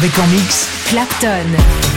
Avec en mix Clapton.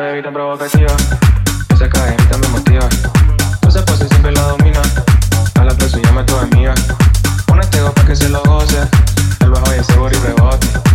bebí tan provocativa. Esa cadenita me motiva. Esa pose siempre la domina. A la plaza llama a tu amiga. Ponete dos pa' que se lo goce. El bajo y el seguro y rebote.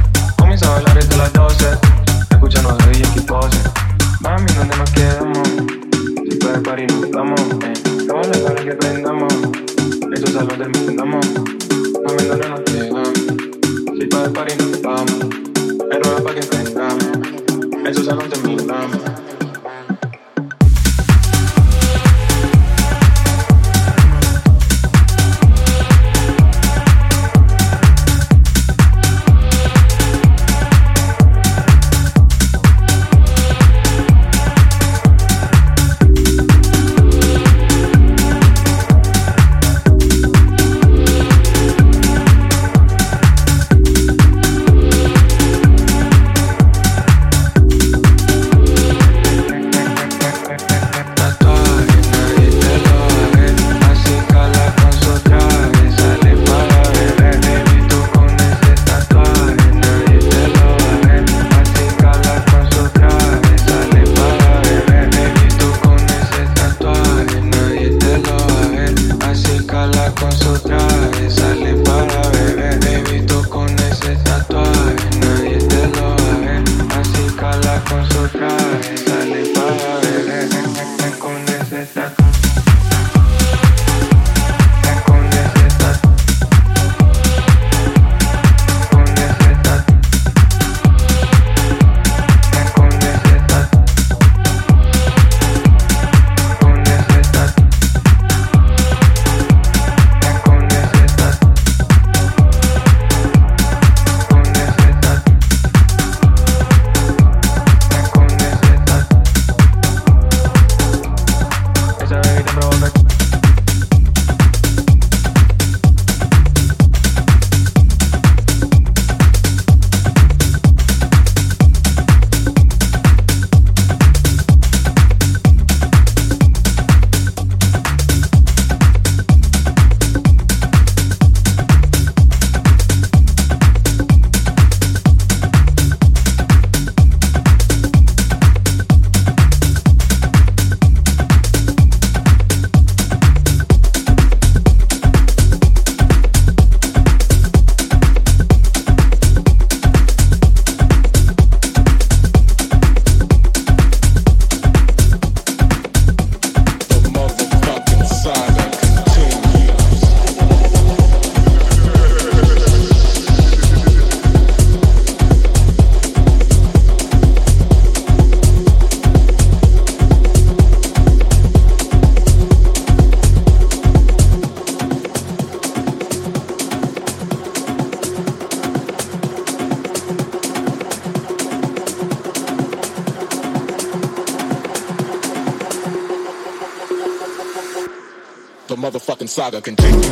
Saga continues.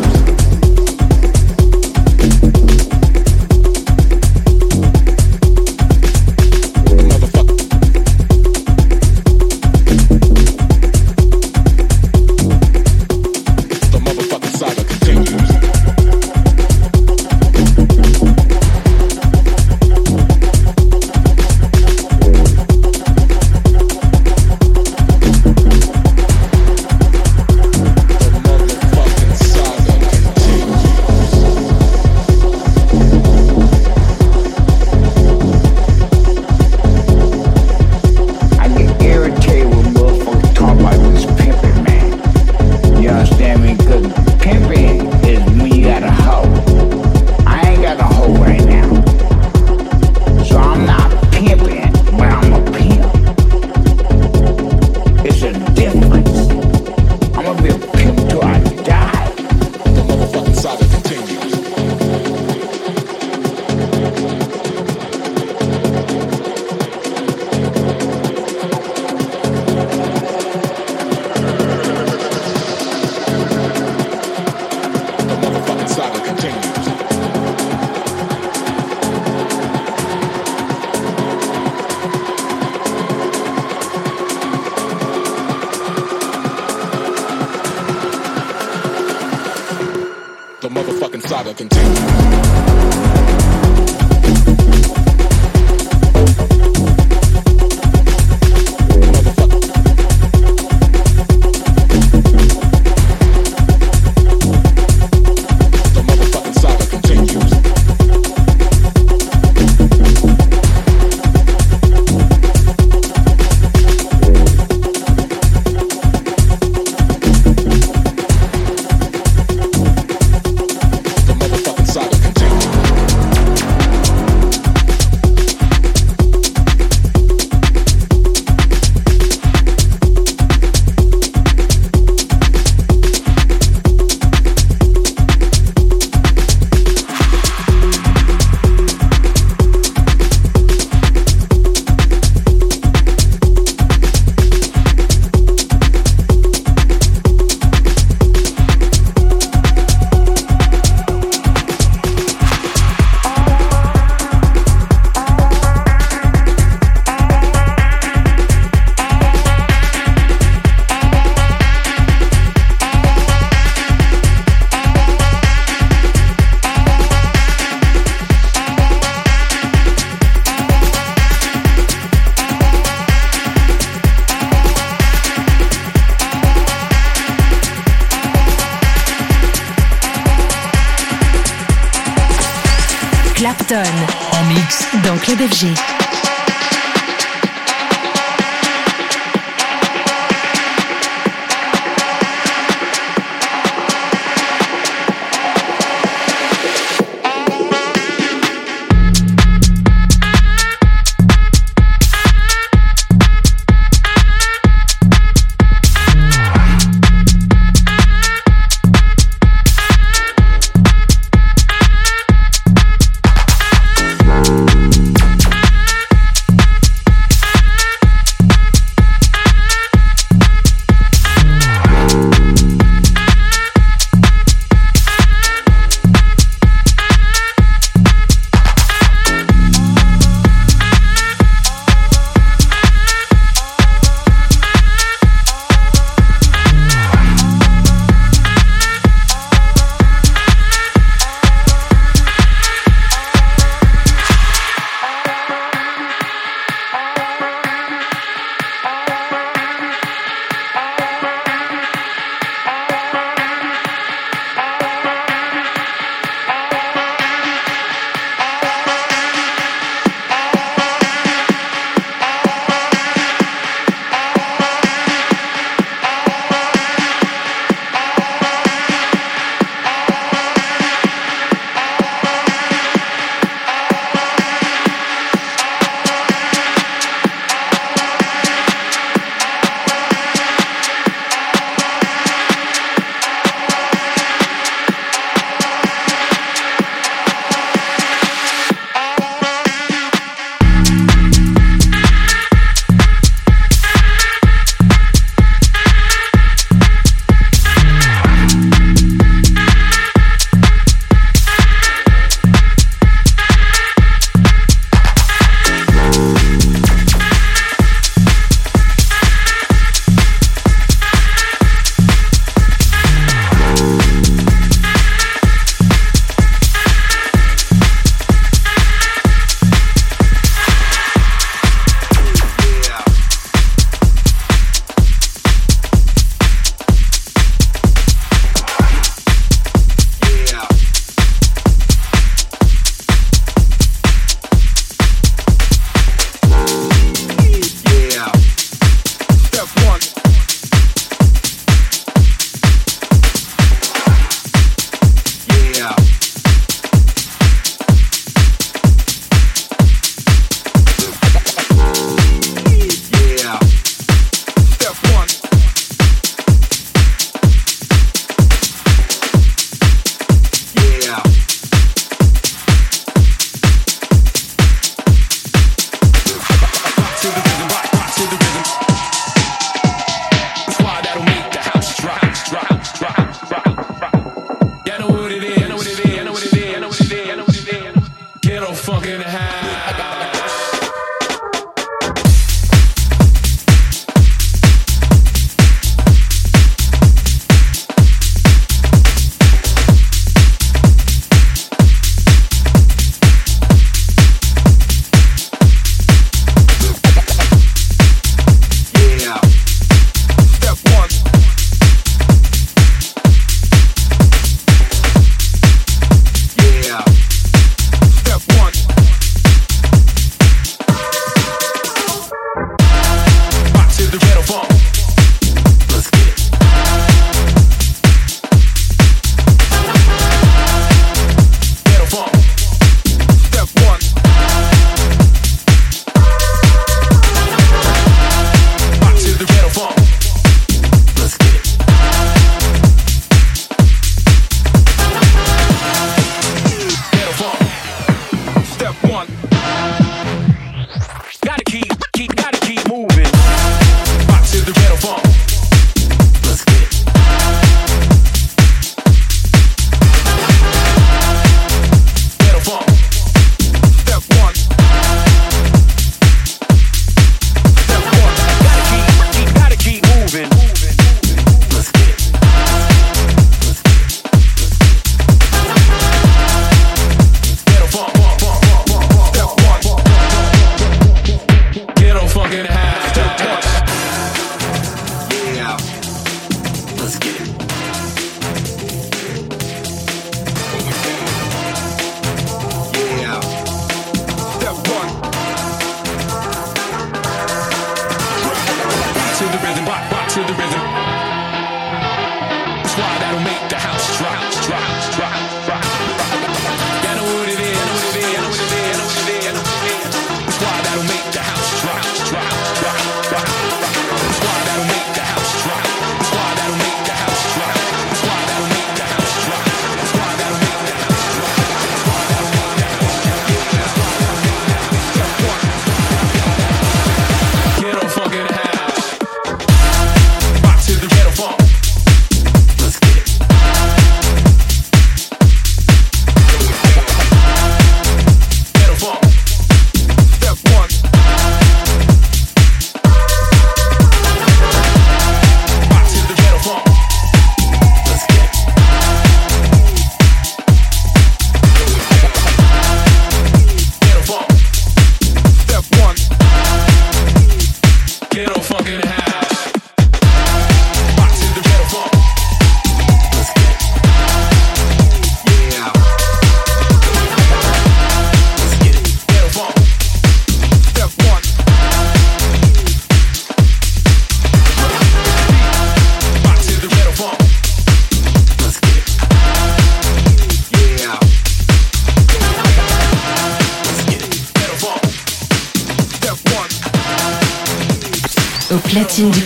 BFG.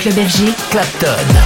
Club. Clapton.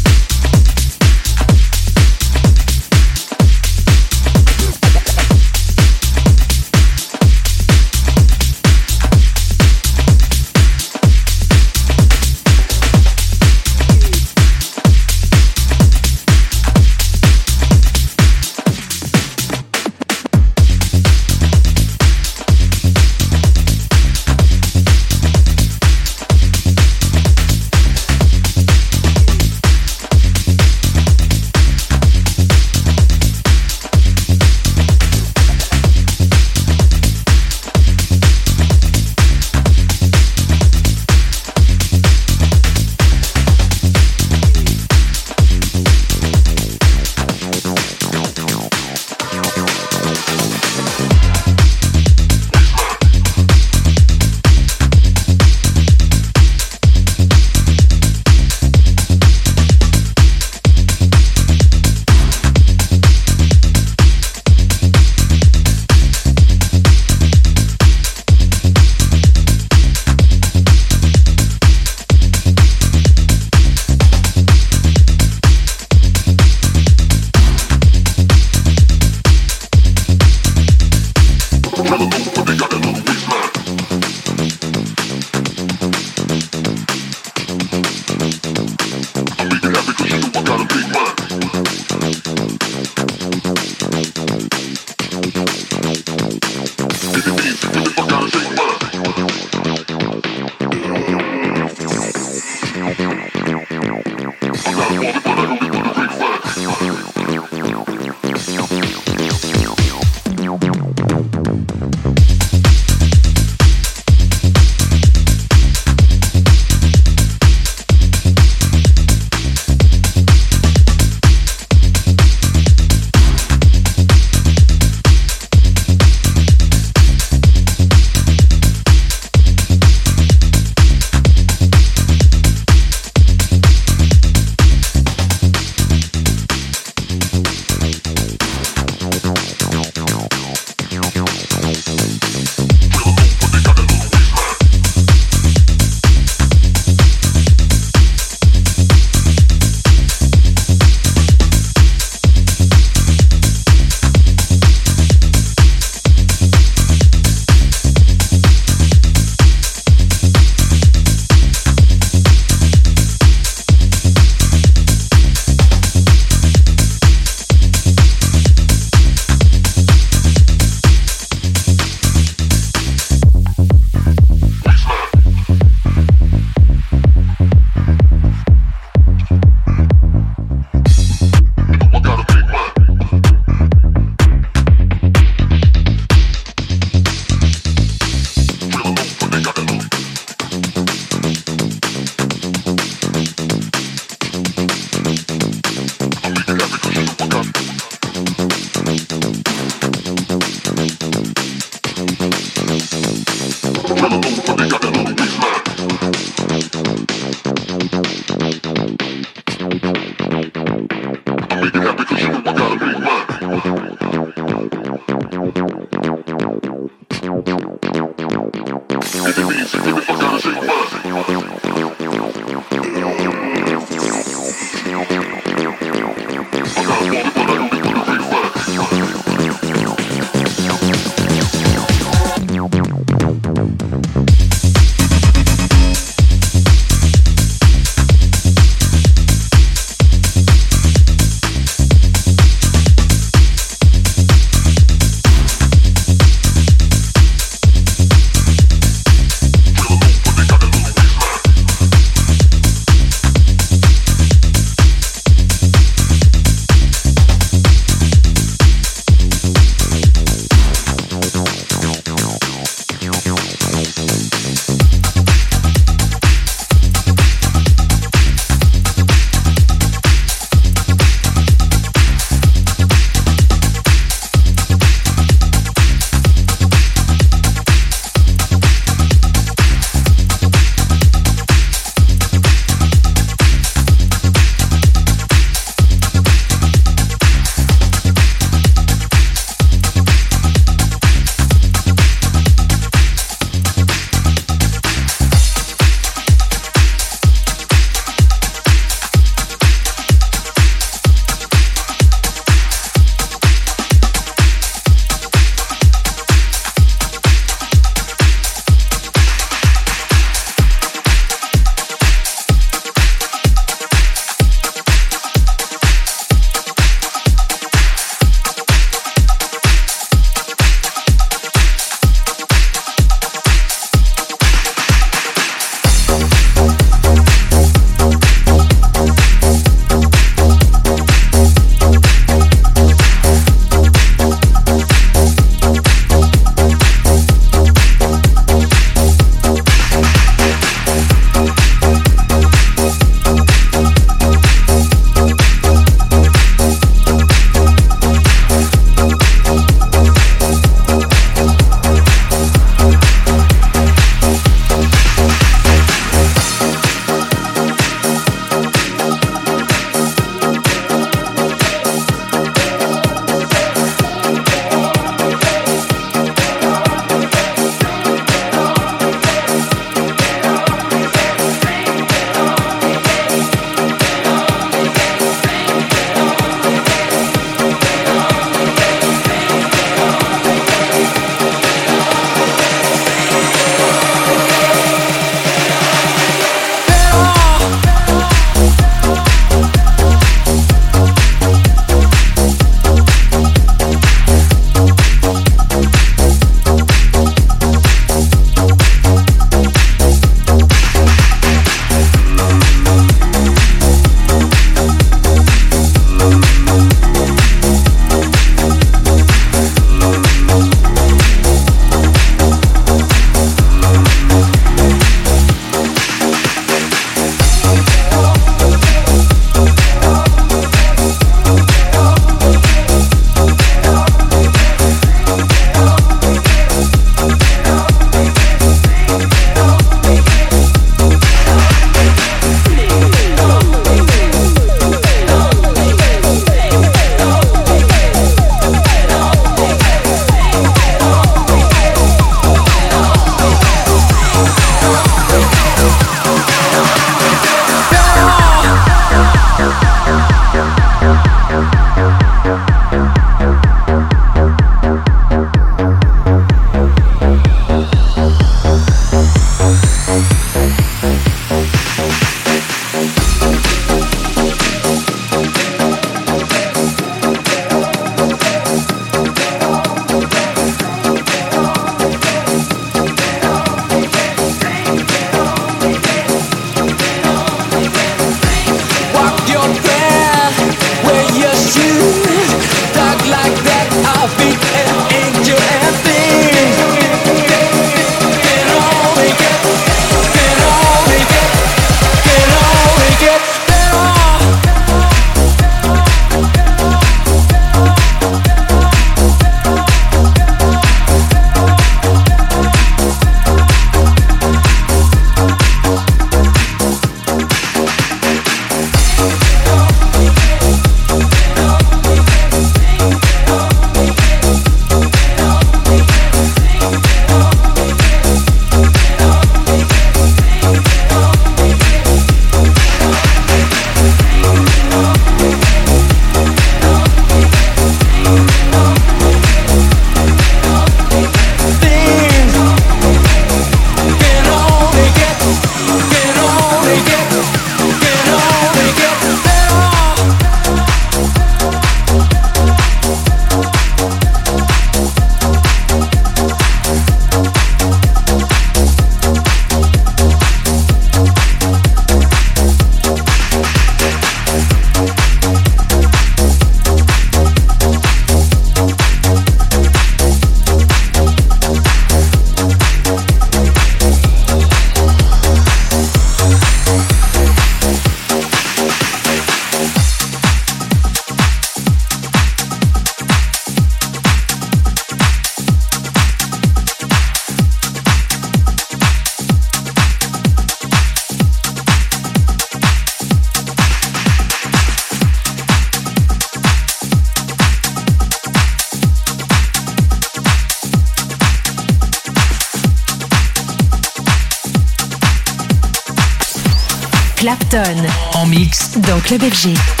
Club FG.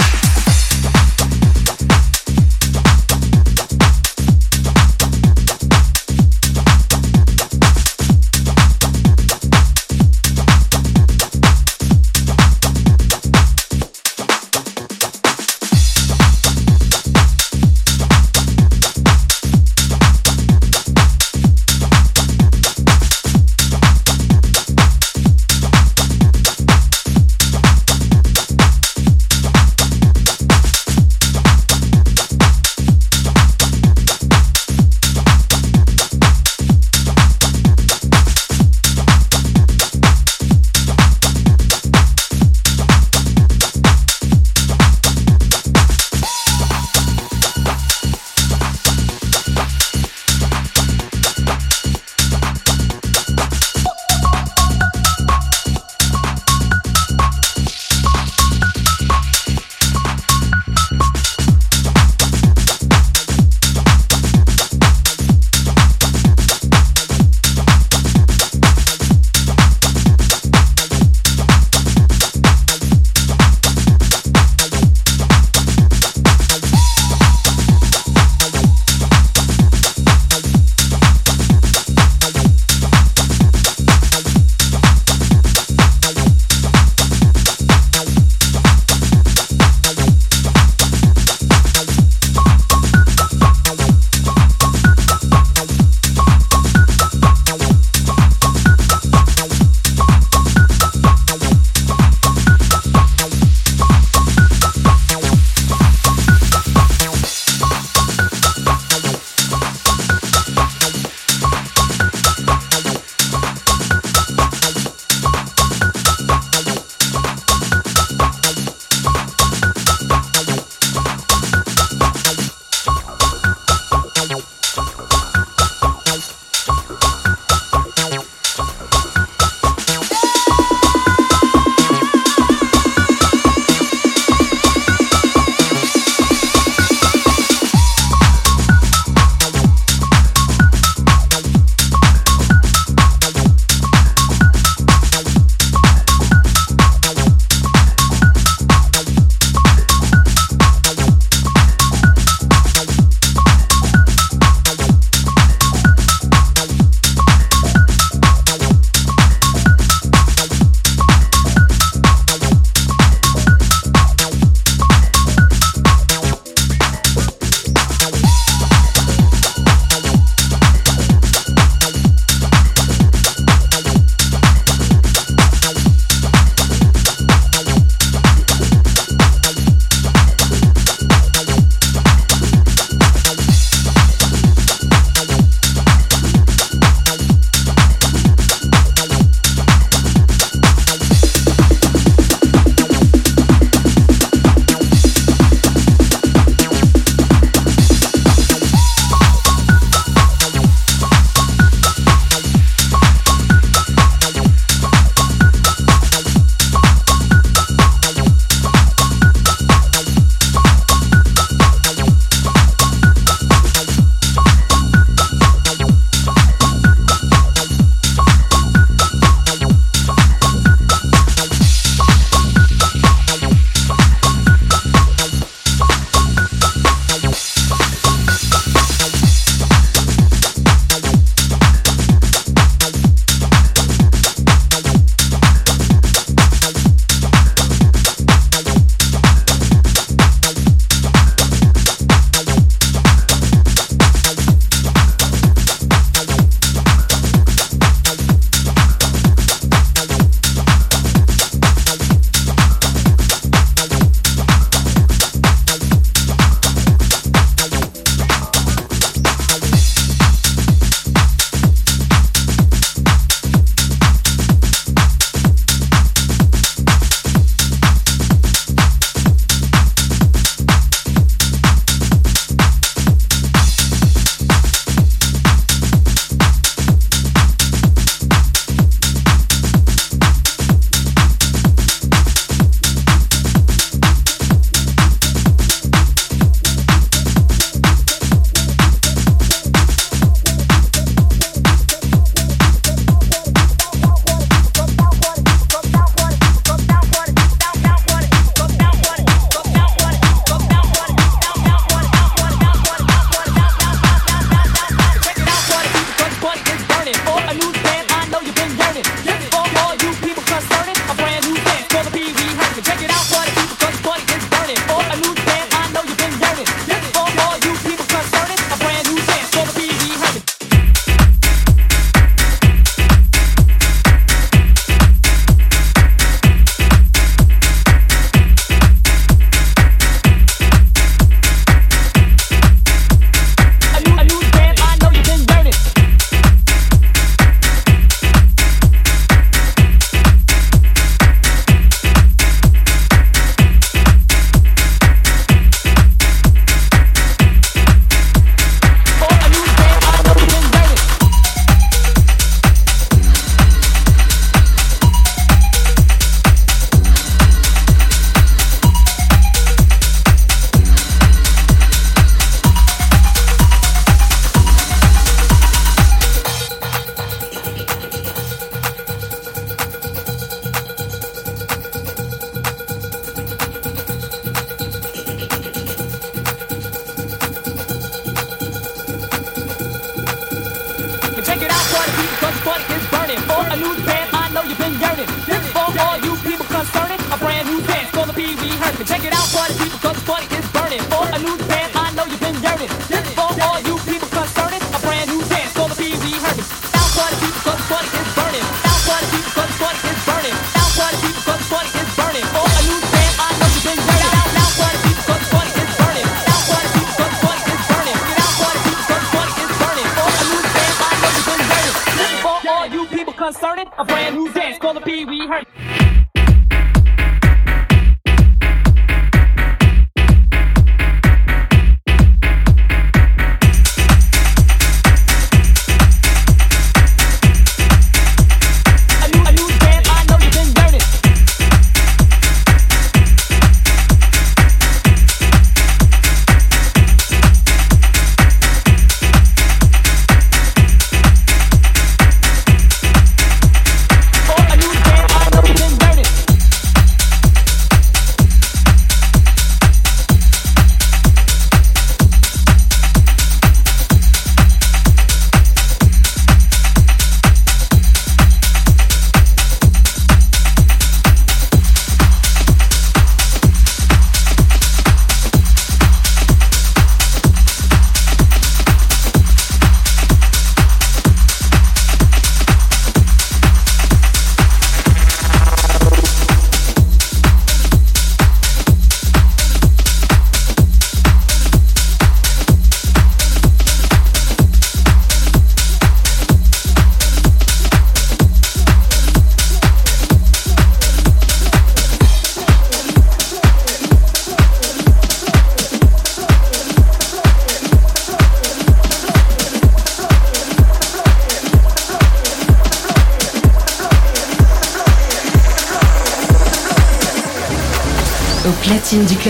concerning a brand new dance called the Pee Wee Herman.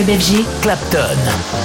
Club Clapton.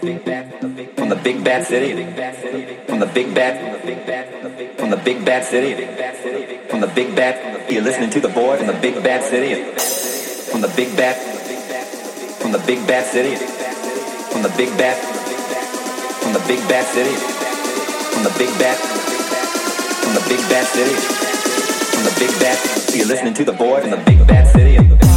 from the big bad city, from the big bad, from the big bad city, from the big bad. You're listening to the boy from the big bad city, from the big bad, from the big bad city, from the big bad, from the big bad city, from the big bad, from the big bad city, from the big bad. You're listening to the boy from the big bad city.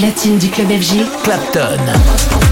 Platine du club FG, Clapton.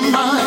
my mind.